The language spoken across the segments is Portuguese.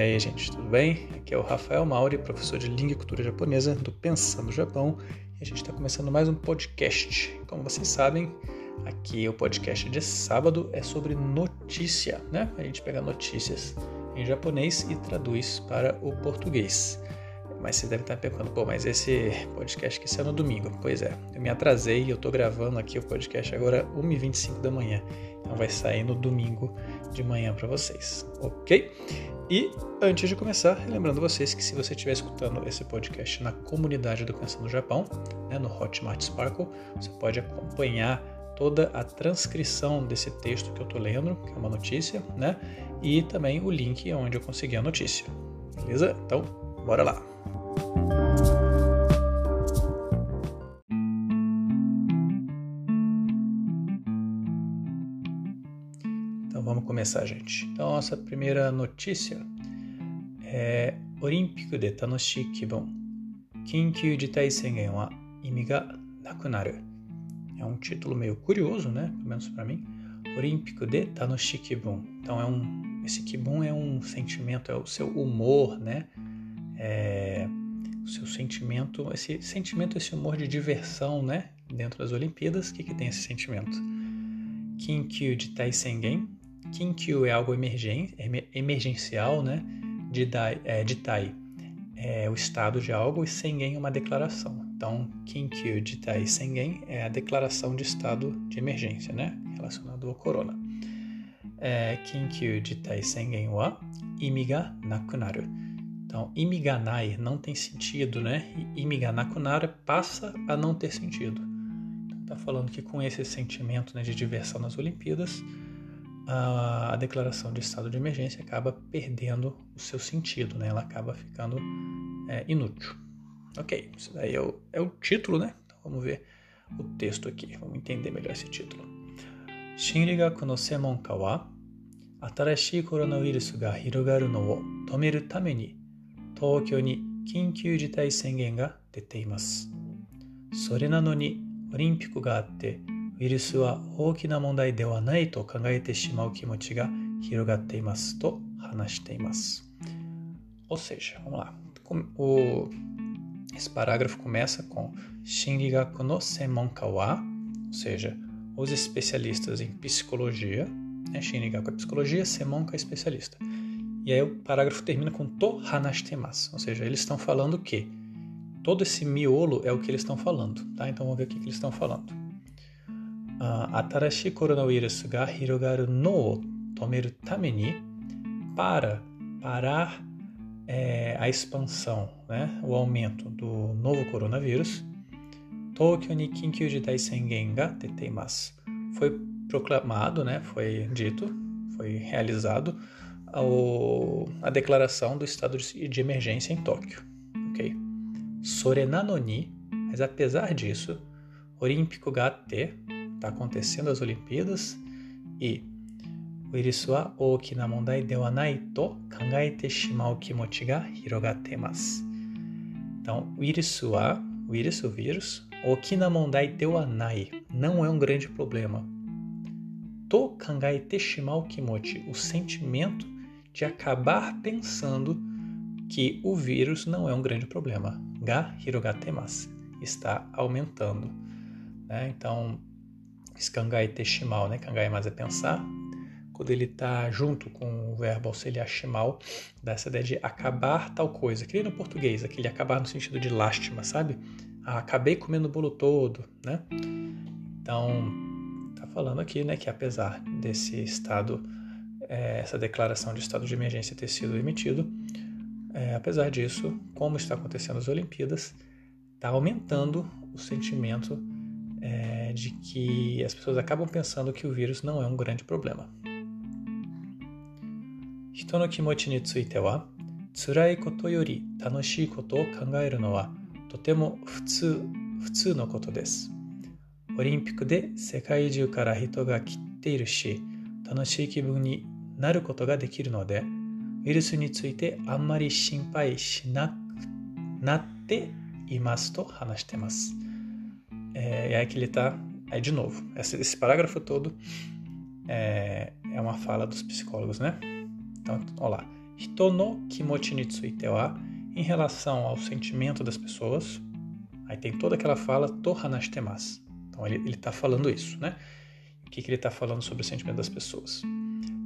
aí, gente, tudo bem? Aqui é o Rafael Mauri, professor de Língua e Cultura Japonesa do Pensando Japão, e a gente está começando mais um podcast. Como vocês sabem, aqui o podcast de sábado é sobre notícia, né? A gente pega notícias em japonês e traduz para o português. Mas você deve estar perguntando, pô, mas esse podcast que saiu no domingo. Pois é, eu me atrasei e eu tô gravando aqui o podcast agora 1h25 da manhã. Então vai sair no domingo de manhã para vocês, ok? E antes de começar, lembrando vocês que se você estiver escutando esse podcast na comunidade do Pensando no Japão, né, no Hotmart Sparkle, você pode acompanhar toda a transcrição desse texto que eu estou lendo, que é uma notícia, né? E também o link onde eu consegui a notícia. Beleza? Então, bora lá! Começar, gente. Então, nossa primeira notícia é Olímpico de Tanoshi Kibon. Kinkyu Jitai Sengen wa imi ga nakunaru. É um título meio curioso, né? Pelo menos para mim. Olímpico de Tanoshi Kibon. Então é um esse kibon é um sentimento, é o seu humor, né? É, o seu sentimento, esse sentimento, esse humor de diversão, né? Dentro das Olimpíadas, o que, que tem esse sentimento? Kinkyu de Taisengen. Kinkyu é algo emergen, emergencial, né? De, dai, é, de Tai é o estado de algo e Sengen é uma declaração. Então, Kinkyu de Tai Sengen é a declaração de estado de emergência, né? Relacionado ao corona. É, Kinkyu de Tai Sengen wa imi ga nakunaru. Então, imiganai não tem sentido, né? E imiganakunaru passa a não ter sentido. Então, tá falando que com esse sentimento né, de diversão nas Olimpíadas, a, a, declaração de estado de emergência acaba perdendo o seu sentido, né? Ela acaba ficando é, inútil. Ok, isso daí é o, é o título, né? Então, vamos ver o texto aqui, vamos entender melhor esse título. Shinrigaku no semonka wa 新しいコロナウイルスが広がるのを止めるために東京に緊急事態宣言が出ていますそれなのにオリンピックがあって ウイルスは大きな問題ではないと考えてしまう気持ちが広がっていますと話しています Ou seja, vamos lá. O, esse parágrafo começa com Shinrigaku no Semonka wa, ou seja, os especialistas em psicologia né? Shinigaku é psicologia, Semonka é especialista. E aí o parágrafo termina com to hanashitemasu, ou seja, eles estão falando o quê? Todo esse miolo é o que eles estão falando, tá? Então vamos ver o que, que eles estão falando. Atarashi coronavirus ga hirogaru no tomeru tameni para parar é, a expansão, né, o aumento do novo coronavírus, Tokyo ni kinkyu jitai sengen ga teteimasu. Foi proclamado, né, foi dito, foi realizado a declaração do estado de emergência em Tóquio. Ok? Sorenanoni, mas apesar disso, Olímpico Gate está acontecendo as Olimpíadas e o irisu wa oki na mondai de wa nai to kangaete shimau kimochi ga hirogatte masu. Então, o wa, o vírus, oki na mondai de wa não é um grande problema to kangaete shimau kimochi, o sentimento de acabar pensando que o vírus não é um grande problema. Ga hirogatemasu está aumentando. Né? Então, kangaete shimau, né? Kangai mais é pensar. Quando ele está junto com o verbo auxiliar shimal, dá essa ideia de acabar tal coisa. Que no português, aquele acabar no sentido de lástima, sabe? Ah, acabei comendo o bolo todo, né? Então, falando aqui né, que apesar desse estado, é, essa declaração de estado de emergência ter sido emitido, é, apesar disso, como está acontecendo as Olimpíadas, está aumentando o sentimento é, de que as pessoas acabam pensando que o vírus não é um grande problema. 人の気持ちについては辛いことより楽しいことを考えるのはとても普通普通のことです。オリンピックで世界中から人が来ているし、楽しい気分になることができるので、ウイルスについてあんまり心配しなくなっていますと話しています。É, aí que ele está, aí de novo, esse, parágrafo todo é, é uma fala dos psicólogos, né? Então, olha lá. hito no kimochi em relação ao sentimento das pessoas. Aí tem toda aquela fala to. Então ele está falando isso, né? O que, que ele está falando sobre o sentimento das pessoas?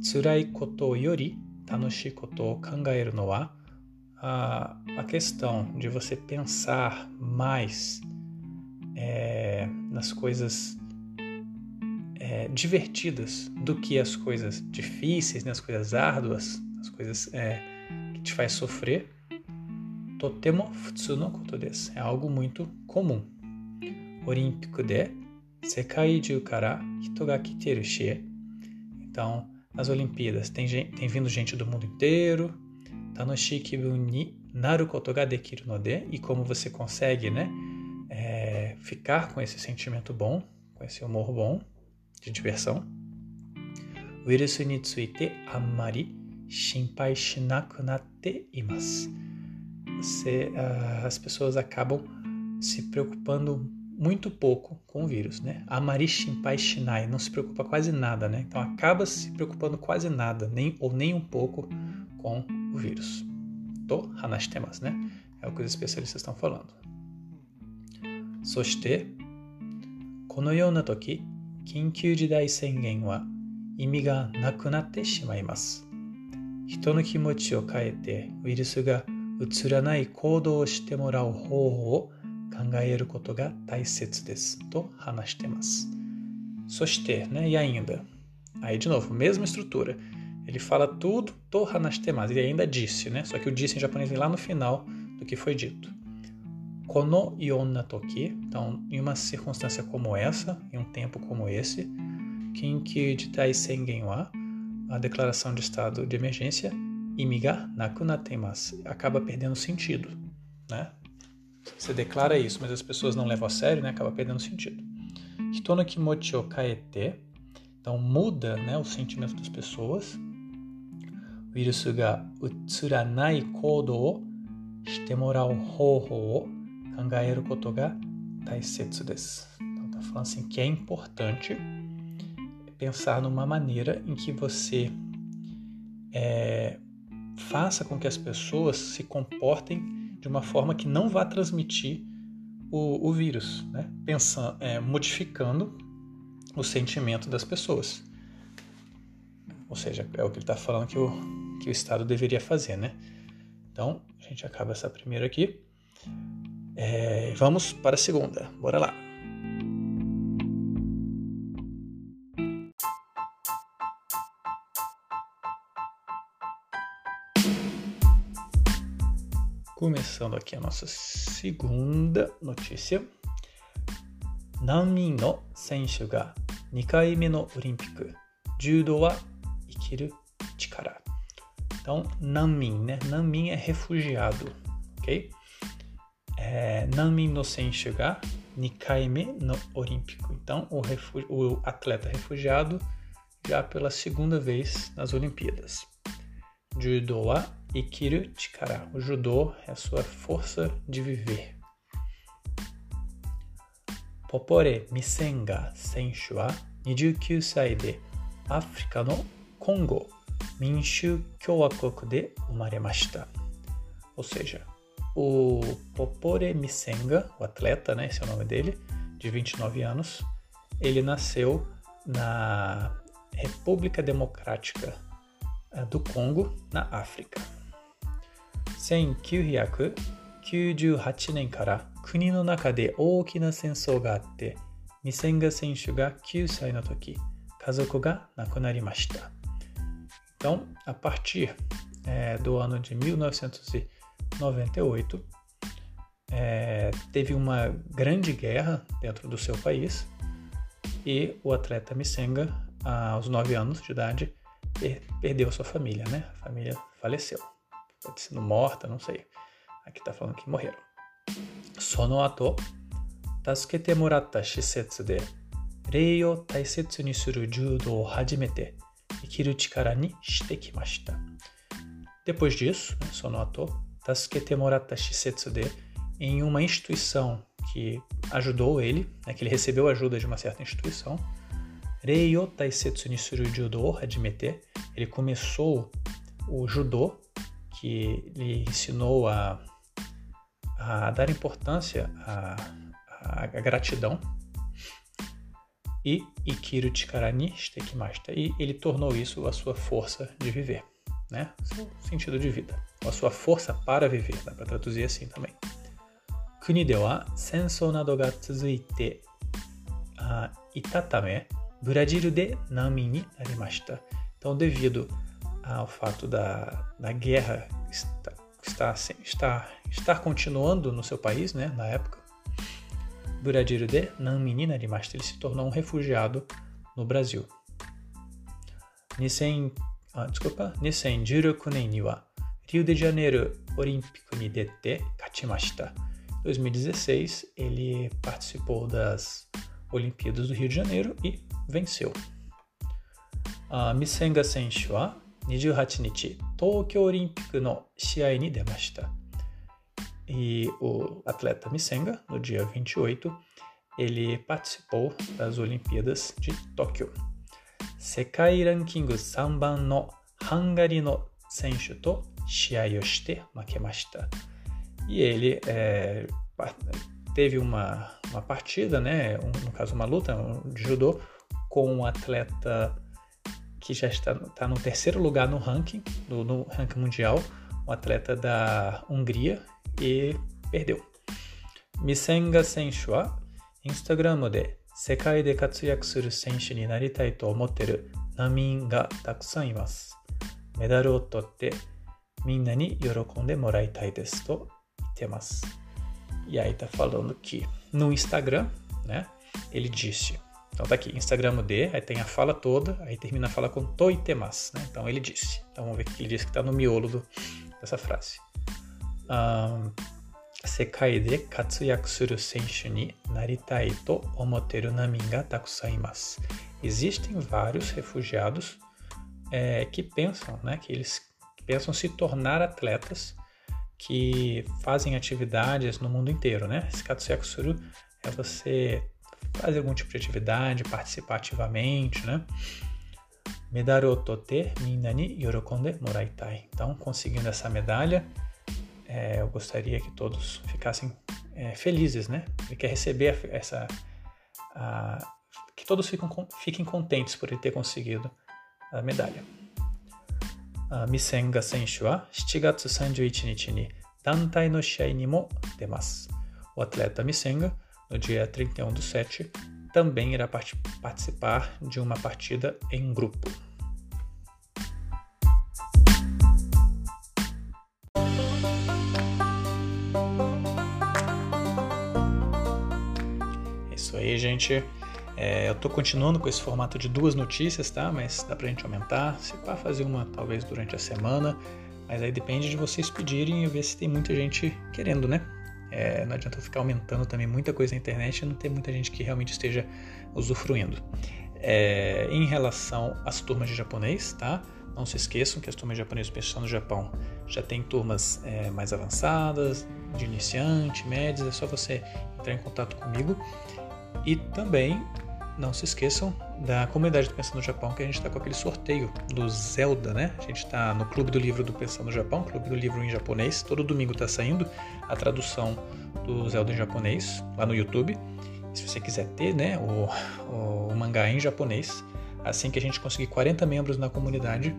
Tsurai koto yori tanoshi koto kangaeru no wa. A, a questão de você pensar mais é, nas coisas é, divertidas do que as coisas difíceis, né, as coisas árduas, as coisas é, que te faz sofrer. Totemo futsu no koto desu. É algo muito comum. Olímpico de sekai ju kara hito ga kiteru shi. Então, nas Olimpíadas tem, gente, tem vindo gente do mundo inteiro. Tanoshi kibun ni naru koto ga dekiru no de. E como você consegue, né? Ficar com esse sentimento bom, com esse humor bom, de diversão. Virusu ni ammari shinpai shinaku natte imasu. Uh, as pessoas acabam se preocupando muito pouco com o vírus, né? Amari shinpai shinai, não se preocupa quase nada, né? Então acaba se preocupando quase nada, nem ou nem um pouco com o vírus. To hanashitemasu, né? É o que os especialistas estão falando. そしてこのような時緊急事態宣言は意味がなくなってしまいます人の気持ちを変えてウイルスがうつらない行動をしてもらう方法を考えることが大切ですと話しています。そして、né, e ainda, aí de novo, mesma estrutura. Ele fala tudo to Hanashitemas. Ele ainda disse, né? Só que o disse em japonês vem lá no final do que foi dito. Kono yonna toki, então, em uma circunstância como essa, em um tempo como esse, Kinki jitai sengen wa, a declaração de estado de emergência, imiga nakunatemasu, acaba perdendo sentido, né? Você declara isso, mas as pessoas não levam a sério, né? Acaba perdendo sentido. Hitono kimochi o kaete, então muda, né, o sentimento das pessoas. O vírus ga utsuranai kodo o shite morau hoho o kangaeru koto ga taisetsu desu. Então tá falando assim que é importante pensar numa maneira em que você é, faça com que as pessoas se comportem de uma forma que não vá transmitir o, o vírus, né? Pensando, é, modificando o sentimento das pessoas. Ou seja, é o que ele está falando que o, que o Estado deveria fazer, né? Então, a gente acaba essa primeira aqui. É, vamos para a segunda. Bora lá. Começando aqui a nossa segunda notícia. Nanmin no senshu ga 2回目のオリンピック。柔道は生きる力。Então, Nanmin, né? Nanmin é refugiado, ok? é, Nanmin no Senshu ga Nikaime no Olímpico. Então, o, o, atleta refugiado já pela segunda vez nas Olimpíadas. Judo wa ikiru chikara. O judô é a sua força de viver. Popore Misenga Senshu wa 29歳でアフリカのコンゴ民主共和国で生まれました。Ou seja, o Popore Misenga, o atleta, né, esse é o nome dele, de 29 anos, ele nasceu na República Democrática eh, do Congo, na África. 1998年から国の中で大きな戦争があってミセンガ選手が9歳の時家族が亡くなりました。Então, a partir é, do ano de 1998, 98, é, teve uma grande guerra dentro do seu país e o atleta Missenga, aos 9 anos de idade, per perdeu sua família, né? A família faleceu. Pode sido morta, não sei. Aqui está falando que morreram. Sono ato, tasukete moratta shisetsu de rei taisetsu ni suru judo o hajimete ikiru chikara ni shite kimashita. Depois disso, né, sono ato, Tasukete Morata Shisetsude em uma instituição que ajudou ele, né, que ele recebeu ajuda de uma certa instituição. Reiyo Taisetsu Nisuru Judo Hajimete, ele começou o judô que lhe ensinou a, a dar importância à, à, gratidão. E Ikiru Chikara ni Shitekimashita. E ele tornou isso a sua força de viver, né? Seu sentido de vida. Ou a sua força para viver, dá para traduzir assim também. Kuni de wa sensou nado ga tsuzuite ita tame, Brasil de nami ni narimashita. Então, devido ao fato da, da guerra estar, estar, estar, estar continuando no seu país, né, na época, Brasil de nami ni narimashita, ele se tornou um refugiado no Brasil. Nisen, ah, desculpa, 2016年にはリオデジャネイロオリンピックに出て勝ちました。2016 ele participou das Olimpíadas do Rio de Janeiro e venceu. Uh, Misenga Senshu wa 28日、東京オリンピックの試合に出ました。E o atleta Misenga, no dia 28, ele participou das Olimpíadas de Tóquio. 世界ランキング3番のハンガリーの選手と試合をして負けました。E ele é, teve uma, uma partida, né, um, no caso uma luta de judô, com um atleta que já está, está no terceiro lugar no ranking, no, no ranking mundial, um atleta da Hungria, e perdeu. Misenga Senshu wa Instagram で 世界で活躍する選手になりたいと思ってる難民がたくさんいます。メダルを取ってみんなに喜んでもらいたいですと言ってます。E aí tá falando que no Instagram, né, ele disse. Então tá aqui, Instagram D, aí tem a fala toda, aí termina a fala com toitemas, né? Então ele disse. Então vamos ver o que ele disse que está no miolo do, dessa frase. Um, 世界で活躍する選手になりたいと思っている難民がたくさんいます。Existem vários refugiados é, que pensam, né, que eles pensam se tornar atletas que fazem atividades no mundo inteiro, né? Esse Katsuyakusuru é você fazer algum tipo de atividade, participar ativamente, né? Medaru tote minani yorokonde moraitai. Então, conseguindo essa medalha, é, eu gostaria que todos ficassem é, felizes, né? Ele quer receber essa... A, que todos fiquem, fiquem contentes por ele ter conseguido a medalha. ミセンガ選手は7月31日に団体の試合にも出ます。O atleta Missenga, no dia 31 do 7, também irá participar de uma partida em grupo. Gente. É, eu estou continuando com esse formato de duas notícias, tá? Mas dá pra gente aumentar. Se pá, fazer uma talvez durante a semana. Mas aí depende de vocês pedirem e ver se tem muita gente querendo, né? É, não adianta eu ficar aumentando também muita coisa na internet e não ter muita gente que realmente esteja usufruindo. É, em relação às turmas de japonês, tá? Não se esqueçam que as turmas de japonês pensando no Japão já tem turmas é, mais avançadas, de iniciante, médias, é só você entrar em contato comigo. E também não se esqueçam da comunidade do Pensando no Japão, que a gente está com aquele sorteio do Zelda, né? A gente está no Clube do Livro do Pensando no Japão, Clube do Livro em japonês. Todo domingo está saindo a tradução do Zelda em japonês lá no YouTube. Se você quiser ter né, o, o, o mangá em japonês, assim que a gente conseguir 40 membros na comunidade,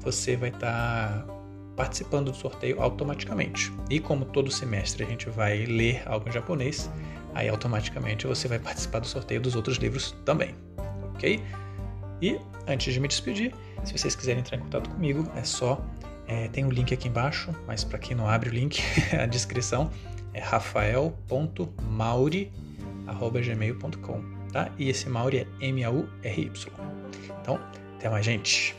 você vai estar tá participando do sorteio automaticamente. E como todo semestre a gente vai ler algo em japonês, aí automaticamente você vai participar do sorteio dos outros livros também, ok? E antes de me despedir, se vocês quiserem entrar em contato comigo, é só é, tem um link aqui embaixo, mas para quem não abre o link, a descrição é rafael.mauri@gmail.com, tá? E esse Mauri é M A U R Y. Então, até mais, gente.